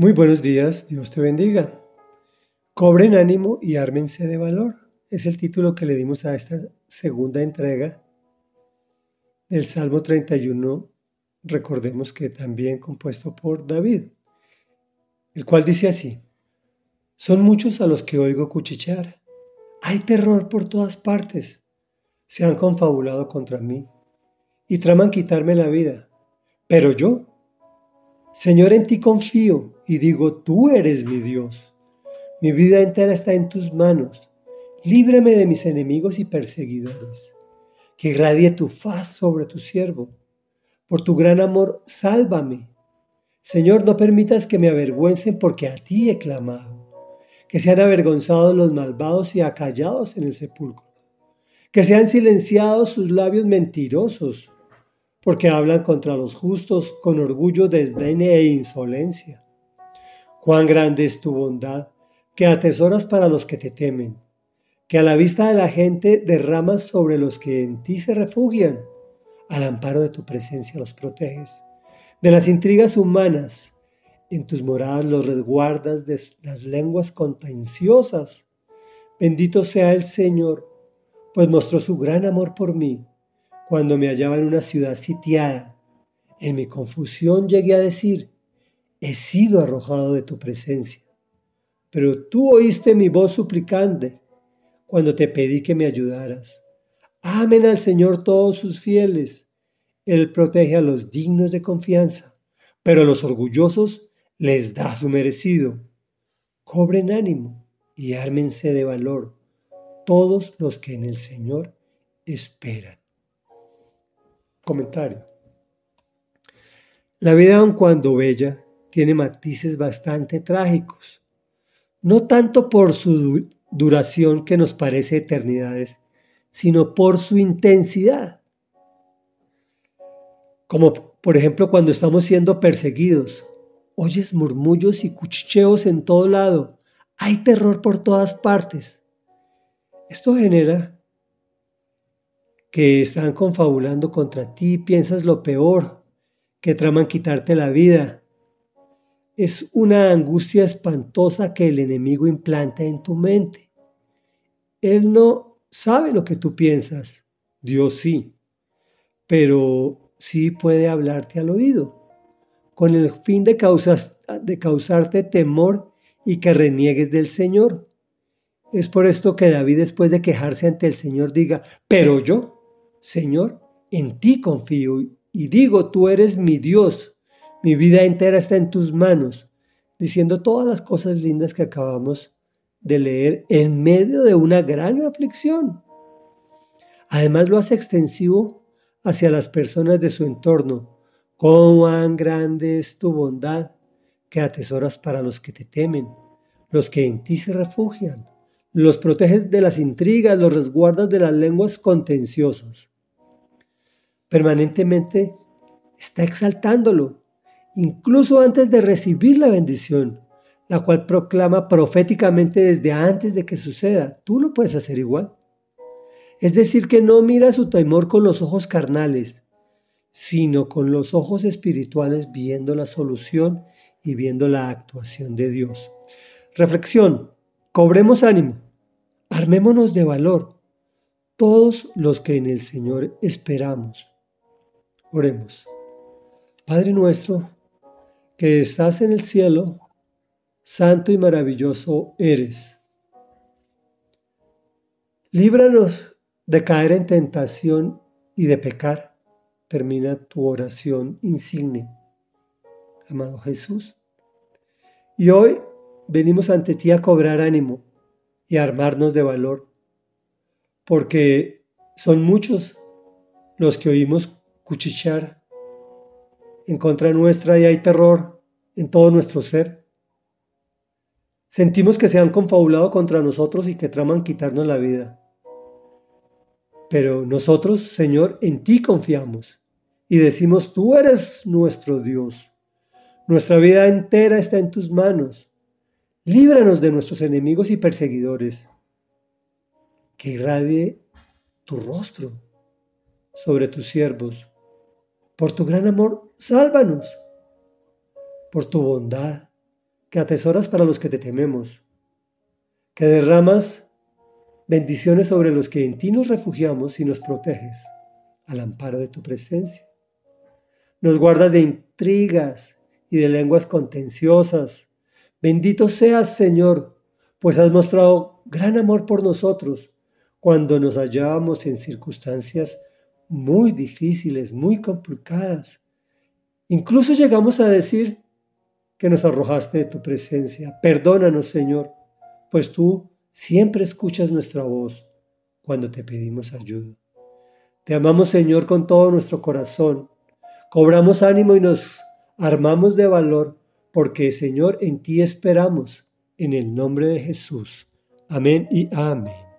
Muy buenos días, Dios te bendiga. Cobren ánimo y ármense de valor. Es el título que le dimos a esta segunda entrega del Salmo 31, recordemos que también compuesto por David, el cual dice así, son muchos a los que oigo cuchichear, hay terror por todas partes, se han confabulado contra mí y traman quitarme la vida, pero yo, Señor, en ti confío y digo, tú eres mi Dios. Mi vida entera está en tus manos. Líbrame de mis enemigos y perseguidores. Que irradie tu faz sobre tu siervo. Por tu gran amor, sálvame. Señor, no permitas que me avergüencen porque a ti he clamado. Que sean avergonzados los malvados y acallados en el sepulcro. Que sean silenciados sus labios mentirosos, porque hablan contra los justos con orgullo, desdén e insolencia. Cuán grande es tu bondad, que atesoras para los que te temen, que a la vista de la gente derramas sobre los que en ti se refugian. Al amparo de tu presencia los proteges. De las intrigas humanas, en tus moradas los resguardas de las lenguas contenciosas. Bendito sea el Señor, pues mostró su gran amor por mí cuando me hallaba en una ciudad sitiada. En mi confusión llegué a decir, he sido arrojado de tu presencia. Pero tú oíste mi voz suplicante cuando te pedí que me ayudaras. Amen al Señor todos sus fieles. Él protege a los dignos de confianza, pero a los orgullosos les da su merecido. Cobren ánimo y ármense de valor todos los que en el Señor esperan. Comentario. La vida, aun cuando bella, tiene matices bastante trágicos, no tanto por su duración que nos parece eternidades, sino por su intensidad. Como por ejemplo cuando estamos siendo perseguidos, oyes murmullos y cuchicheos en todo lado, hay terror por todas partes. Esto genera que están confabulando contra ti, piensas lo peor, que traman quitarte la vida, es una angustia espantosa que el enemigo implanta en tu mente. Él no sabe lo que tú piensas, Dios sí, pero sí puede hablarte al oído, con el fin de, de causarte temor y que reniegues del Señor. Es por esto que David después de quejarse ante el Señor diga, pero yo, Señor, en ti confío y digo, tú eres mi Dios mi vida entera está en tus manos, diciendo todas las cosas lindas que acabamos de leer en medio de una gran aflicción. Además lo hace extensivo hacia las personas de su entorno. Cuán grande es tu bondad que atesoras para los que te temen, los que en ti se refugian. Los proteges de las intrigas, los resguardas de las lenguas contenciosas. Permanentemente está exaltándolo, incluso antes de recibir la bendición, la cual proclama proféticamente desde antes de que suceda. Tú lo puedes hacer igual. Es decir, que no mira su temor con los ojos carnales, sino con los ojos espirituales viendo la solución y viendo la actuación de Dios. Reflexión, cobremos ánimo, armémonos de valor, todos los que en el Señor esperamos. Oremos. Padre nuestro, que estás en el cielo, santo y maravilloso eres. Líbranos de caer en tentación y de pecar. Termina tu oración insigne, amado Jesús. Y hoy venimos ante ti a cobrar ánimo y a armarnos de valor, porque son muchos los que oímos cuchichear en contra nuestra y hay terror en todo nuestro ser. Sentimos que se han confabulado contra nosotros y que traman quitarnos la vida. Pero nosotros, Señor, en ti confiamos y decimos, tú eres nuestro Dios. Nuestra vida entera está en tus manos. Líbranos de nuestros enemigos y perseguidores. Que irradie tu rostro sobre tus siervos por tu gran amor, sálvanos. Por tu bondad, que atesoras para los que te tememos, que derramas bendiciones sobre los que en ti nos refugiamos y nos proteges al amparo de tu presencia. Nos guardas de intrigas y de lenguas contenciosas. Bendito seas, Señor, pues has mostrado gran amor por nosotros cuando nos hallábamos en circunstancias muy difíciles, muy complicadas. Incluso llegamos a decir que nos arrojaste de tu presencia. Perdónanos, Señor, pues tú siempre escuchas nuestra voz cuando te pedimos ayuda. Te amamos, Señor, con todo nuestro corazón. Cobramos ánimo y nos armamos de valor, porque, Señor, en ti esperamos, en el nombre de Jesús. Amén y amén.